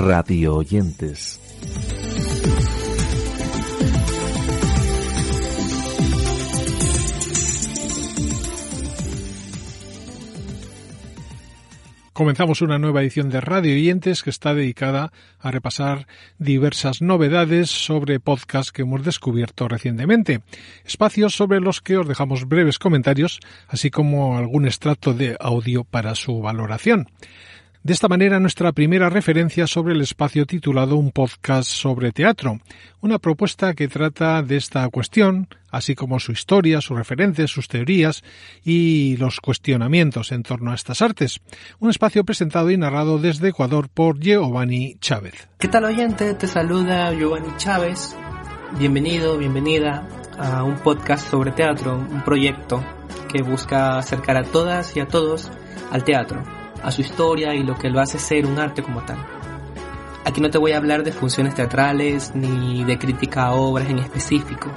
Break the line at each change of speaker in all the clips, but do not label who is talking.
Radio oyentes.
Comenzamos una nueva edición de Radio Oyentes que está dedicada a repasar diversas novedades sobre podcasts que hemos descubierto recientemente. Espacios sobre los que os dejamos breves comentarios, así como algún extracto de audio para su valoración. De esta manera, nuestra primera referencia sobre el espacio titulado Un podcast sobre teatro, una propuesta que trata de esta cuestión, así como su historia, sus referentes, sus teorías y los cuestionamientos en torno a estas artes. Un espacio presentado y narrado desde Ecuador por Giovanni Chávez.
¿Qué tal oyente? Te saluda Giovanni Chávez. Bienvenido, bienvenida a un podcast sobre teatro, un proyecto que busca acercar a todas y a todos al teatro a su historia y lo que lo hace ser un arte como tal. Aquí no te voy a hablar de funciones teatrales ni de crítica a obras en específico,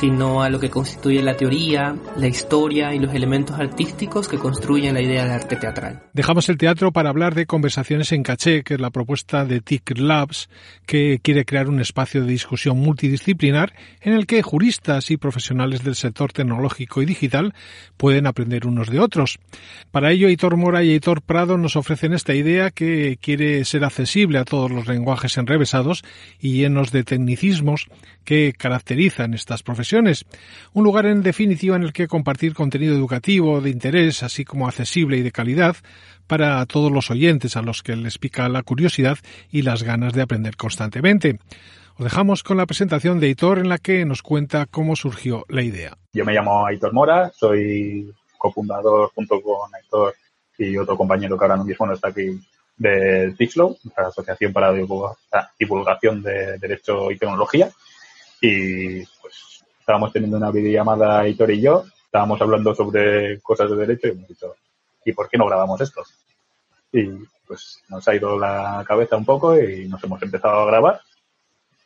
sino a lo que constituye la teoría, la historia y los elementos artísticos que construyen la idea de arte teatral.
Dejamos el teatro para hablar de Conversaciones en Caché, que es la propuesta de TIC Labs, que quiere crear un espacio de discusión multidisciplinar en el que juristas y profesionales del sector tecnológico y digital pueden aprender unos de otros. Para ello, Hitor Mora y Hitor Prado nos ofrecen esta idea que quiere ser accesible a todos los lenguajes enrevesados y llenos de tecnicismos que caracterizan estas profesiones un lugar en definitiva en el que compartir contenido educativo de interés, así como accesible y de calidad, para todos los oyentes a los que les pica la curiosidad y las ganas de aprender constantemente. Os dejamos con la presentación de Hitor en la que nos cuenta cómo surgió la idea.
Yo me llamo Aitor Mora, soy cofundador junto con Aitor y otro compañero que ahora mismo no está aquí de TIXLO, la Asociación para la Divulgación de Derecho y Tecnología. Y pues estábamos teniendo una videollamada Hitor y yo, estábamos hablando sobre cosas de derecho y hemos dicho, ¿y por qué no grabamos esto? Y pues nos ha ido la cabeza un poco y nos hemos empezado a grabar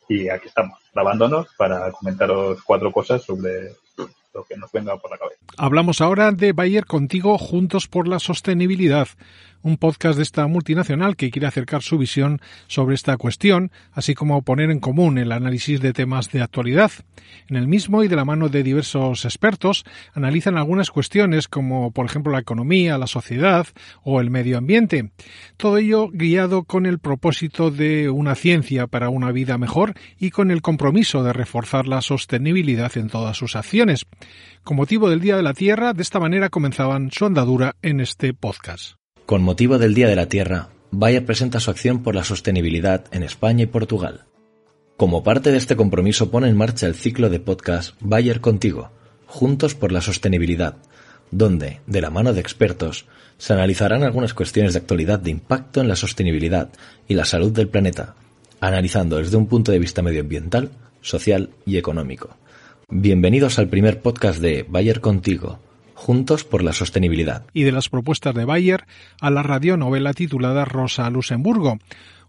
y aquí estamos, grabándonos para comentaros cuatro cosas sobre
Hablamos ahora de Bayer contigo juntos por la sostenibilidad, un podcast de esta multinacional que quiere acercar su visión sobre esta cuestión, así como poner en común el análisis de temas de actualidad. En el mismo y de la mano de diversos expertos analizan algunas cuestiones como por ejemplo la economía, la sociedad o el medio ambiente. Todo ello guiado con el propósito de una ciencia para una vida mejor y con el compromiso de reforzar la sostenibilidad en todas sus acciones. Con motivo del Día de la Tierra, de esta manera comenzaban su andadura en este podcast.
Con motivo del Día de la Tierra, Bayer presenta su acción por la sostenibilidad en España y Portugal. Como parte de este compromiso pone en marcha el ciclo de podcast Bayer Contigo, Juntos por la Sostenibilidad, donde, de la mano de expertos, se analizarán algunas cuestiones de actualidad de impacto en la sostenibilidad y la salud del planeta, analizando desde un punto de vista medioambiental, social y económico. Bienvenidos al primer podcast de Bayer Contigo, Juntos por la Sostenibilidad.
Y de las propuestas de Bayer a la radionovela titulada Rosa Luxemburgo,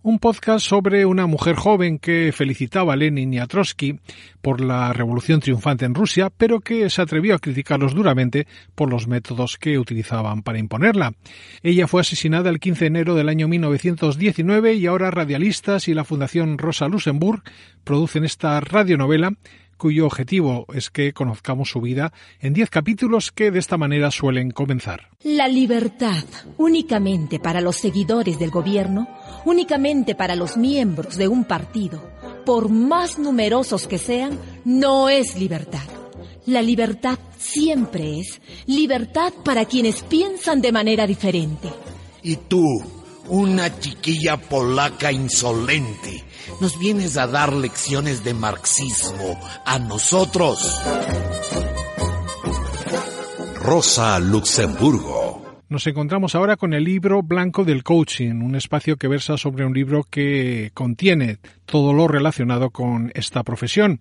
un podcast sobre una mujer joven que felicitaba a Lenin y a Trotsky por la revolución triunfante en Rusia, pero que se atrevió a criticarlos duramente por los métodos que utilizaban para imponerla. Ella fue asesinada el 15 de enero del año 1919 y ahora radialistas y la Fundación Rosa Luxemburg producen esta radionovela cuyo objetivo es que conozcamos su vida en diez capítulos que de esta manera suelen comenzar.
La libertad, únicamente para los seguidores del gobierno, únicamente para los miembros de un partido, por más numerosos que sean, no es libertad. La libertad siempre es libertad para quienes piensan de manera diferente.
¿Y tú?
Una chiquilla polaca insolente. Nos vienes a dar lecciones de marxismo a nosotros.
Rosa Luxemburgo.
Nos encontramos ahora con el libro Blanco del Coaching, un espacio que versa sobre un libro que contiene todo lo relacionado con esta profesión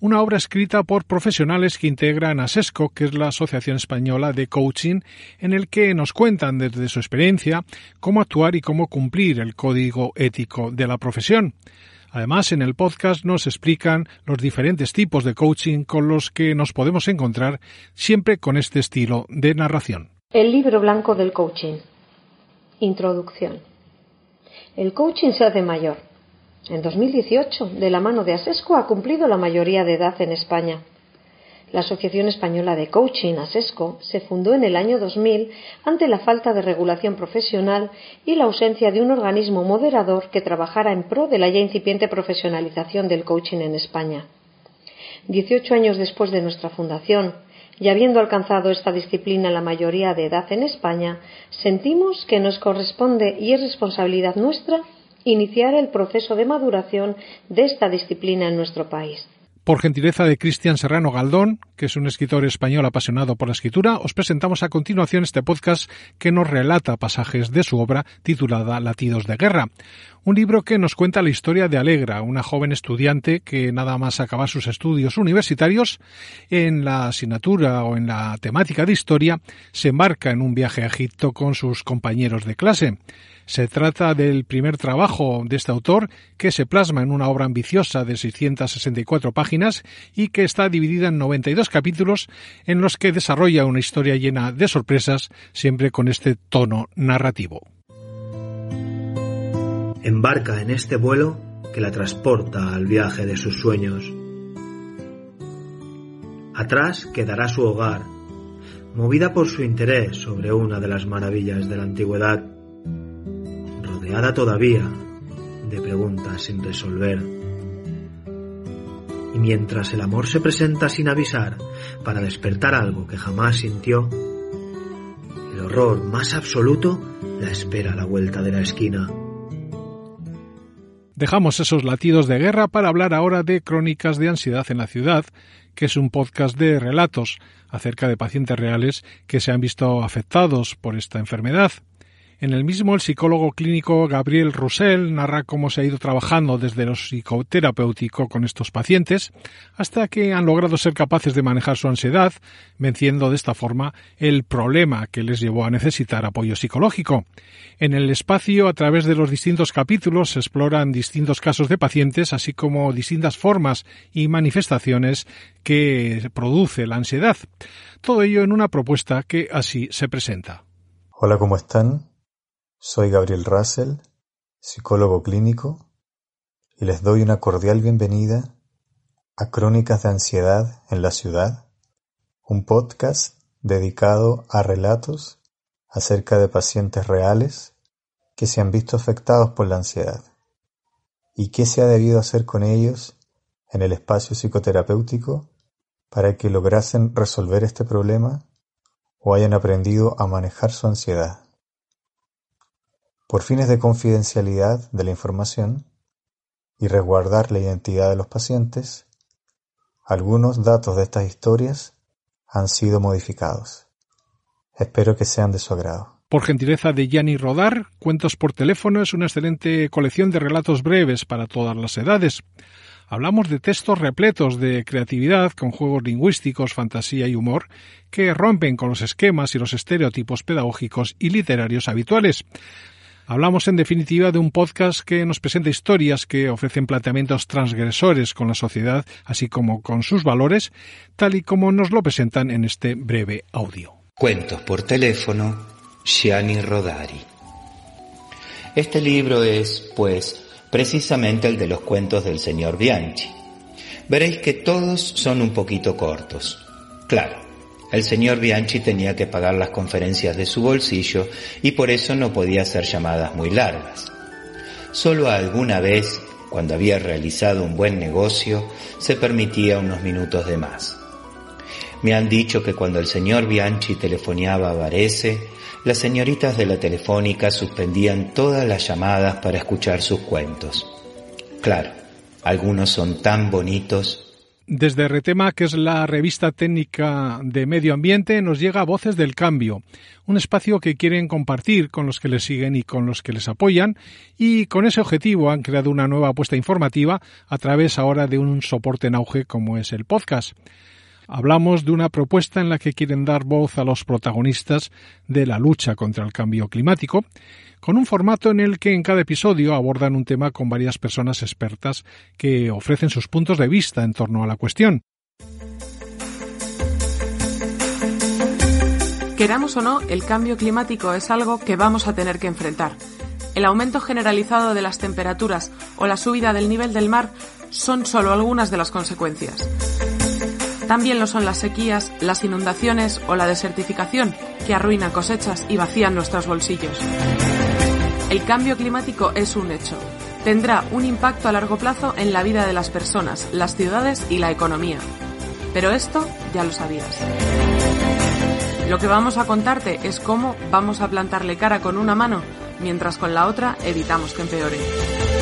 una obra escrita por profesionales que integran a SESCO, que es la Asociación Española de Coaching, en el que nos cuentan desde su experiencia cómo actuar y cómo cumplir el código ético de la profesión. Además, en el podcast nos explican los diferentes tipos de coaching con los que nos podemos encontrar siempre con este estilo de narración.
El libro blanco del coaching. Introducción. El coaching se hace mayor en 2018, de la mano de ASESCO, ha cumplido la mayoría de edad en España. La Asociación Española de Coaching, ASESCO, se fundó en el año 2000 ante la falta de regulación profesional y la ausencia de un organismo moderador que trabajara en pro de la ya incipiente profesionalización del coaching en España. Dieciocho años después de nuestra fundación, y habiendo alcanzado esta disciplina la mayoría de edad en España, sentimos que nos corresponde y es responsabilidad nuestra iniciar el proceso de maduración de esta disciplina en nuestro país.
Por gentileza de Cristian Serrano Galdón, que es un escritor español apasionado por la escritura, os presentamos a continuación este podcast que nos relata pasajes de su obra titulada Latidos de Guerra, un libro que nos cuenta la historia de Alegra, una joven estudiante que nada más acabar sus estudios universitarios en la asignatura o en la temática de historia se embarca en un viaje a Egipto con sus compañeros de clase. Se trata del primer trabajo de este autor que se plasma en una obra ambiciosa de 664 páginas y que está dividida en 92 capítulos en los que desarrolla una historia llena de sorpresas, siempre con este tono narrativo.
Embarca en este vuelo que la transporta al viaje de sus sueños. Atrás quedará su hogar, movida por su interés sobre una de las maravillas de la antigüedad todavía de preguntas sin resolver. Y mientras el amor se presenta sin avisar para despertar algo que jamás sintió, el horror más absoluto la espera a la vuelta de la esquina.
Dejamos esos latidos de guerra para hablar ahora de Crónicas de Ansiedad en la Ciudad, que es un podcast de relatos acerca de pacientes reales que se han visto afectados por esta enfermedad. En el mismo, el psicólogo clínico Gabriel Roussel narra cómo se ha ido trabajando desde lo psicoterapéutico con estos pacientes hasta que han logrado ser capaces de manejar su ansiedad, venciendo de esta forma el problema que les llevó a necesitar apoyo psicológico. En el espacio, a través de los distintos capítulos, se exploran distintos casos de pacientes, así como distintas formas y manifestaciones que produce la ansiedad. Todo ello en una propuesta que así se presenta.
Hola, ¿cómo están? Soy Gabriel Russell, psicólogo clínico, y les doy una cordial bienvenida a Crónicas de Ansiedad en la Ciudad, un podcast dedicado a relatos acerca de pacientes reales que se han visto afectados por la ansiedad y qué se ha debido hacer con ellos en el espacio psicoterapéutico para que lograsen resolver este problema o hayan aprendido a manejar su ansiedad. Por fines de confidencialidad de la información y resguardar la identidad de los pacientes, algunos datos de estas historias han sido modificados. Espero que sean de su agrado.
Por gentileza de Gianni Rodar, Cuentos por teléfono es una excelente colección de relatos breves para todas las edades. Hablamos de textos repletos de creatividad, con juegos lingüísticos, fantasía y humor, que rompen con los esquemas y los estereotipos pedagógicos y literarios habituales. Hablamos en definitiva de un podcast que nos presenta historias que ofrecen planteamientos transgresores con la sociedad, así como con sus valores, tal y como nos lo presentan en este breve audio.
Cuentos por teléfono, Gianni Rodari. Este libro es, pues, precisamente el de los cuentos del señor Bianchi. Veréis que todos son un poquito cortos. Claro, el señor Bianchi tenía que pagar las conferencias de su bolsillo y por eso no podía hacer llamadas muy largas. Solo alguna vez, cuando había realizado un buen negocio, se permitía unos minutos de más. Me han dicho que cuando el señor Bianchi telefoneaba a Varese, las señoritas de la telefónica suspendían todas las llamadas para escuchar sus cuentos. Claro, algunos son tan bonitos
desde Retema, que es la revista técnica de medio ambiente, nos llega Voces del Cambio, un espacio que quieren compartir con los que les siguen y con los que les apoyan, y con ese objetivo han creado una nueva apuesta informativa a través ahora de un soporte en auge como es el podcast. Hablamos de una propuesta en la que quieren dar voz a los protagonistas de la lucha contra el cambio climático, con un formato en el que en cada episodio abordan un tema con varias personas expertas que ofrecen sus puntos de vista en torno a la cuestión.
Queramos o no, el cambio climático es algo que vamos a tener que enfrentar. El aumento generalizado de las temperaturas o la subida del nivel del mar son solo algunas de las consecuencias. También lo son las sequías, las inundaciones o la desertificación, que arruinan cosechas y vacían nuestros bolsillos. El cambio climático es un hecho. Tendrá un impacto a largo plazo en la vida de las personas, las ciudades y la economía. Pero esto ya lo sabías. Lo que vamos a contarte es cómo vamos a plantarle cara con una mano, mientras con la otra evitamos que empeore.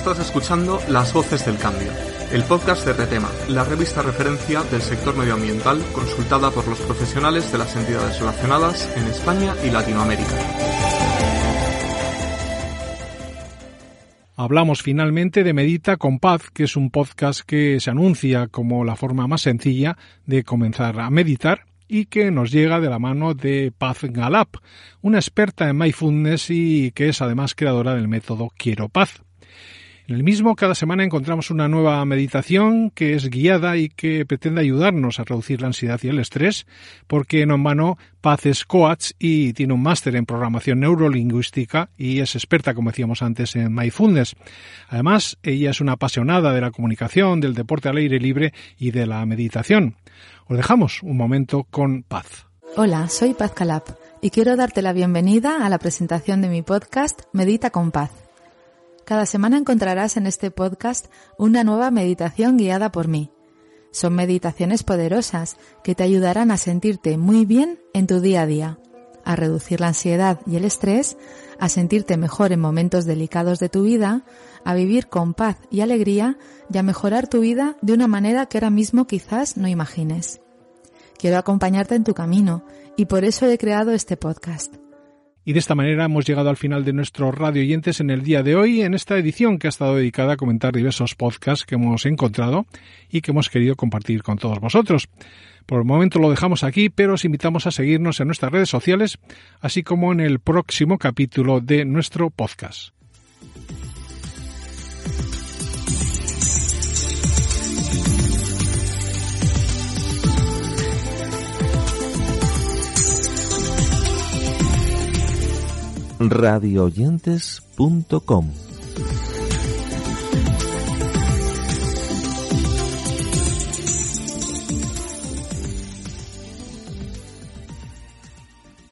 Estás escuchando Las Voces del Cambio, el podcast de Retema, la revista referencia del sector medioambiental consultada por los profesionales de las entidades relacionadas en España y Latinoamérica.
Hablamos finalmente de Medita con Paz, que es un podcast que se anuncia como la forma más sencilla de comenzar a meditar y que nos llega de la mano de Paz Galap, una experta en mindfulness y que es además creadora del método Quiero Paz. En el mismo, cada semana encontramos una nueva meditación que es guiada y que pretende ayudarnos a reducir la ansiedad y el estrés, porque en vano Paz es coach y tiene un máster en programación neurolingüística y es experta, como decíamos antes, en mindfulness. Además, ella es una apasionada de la comunicación, del deporte al aire libre y de la meditación. Os dejamos un momento con Paz.
Hola, soy Paz Calap y quiero darte la bienvenida a la presentación de mi podcast Medita con Paz cada semana encontrarás en este podcast una nueva meditación guiada por mí. Son meditaciones poderosas que te ayudarán a sentirte muy bien en tu día a día, a reducir la ansiedad y el estrés, a sentirte mejor en momentos delicados de tu vida, a vivir con paz y alegría y a mejorar tu vida de una manera que ahora mismo quizás no imagines. Quiero acompañarte en tu camino y por eso he creado este podcast.
Y de esta manera hemos llegado al final de nuestro radio oyentes en el día de hoy, en esta edición que ha estado dedicada a comentar diversos podcasts que hemos encontrado y que hemos querido compartir con todos vosotros. Por el momento lo dejamos aquí, pero os invitamos a seguirnos en nuestras redes sociales, así como en el próximo capítulo de nuestro podcast.
radioyentes.com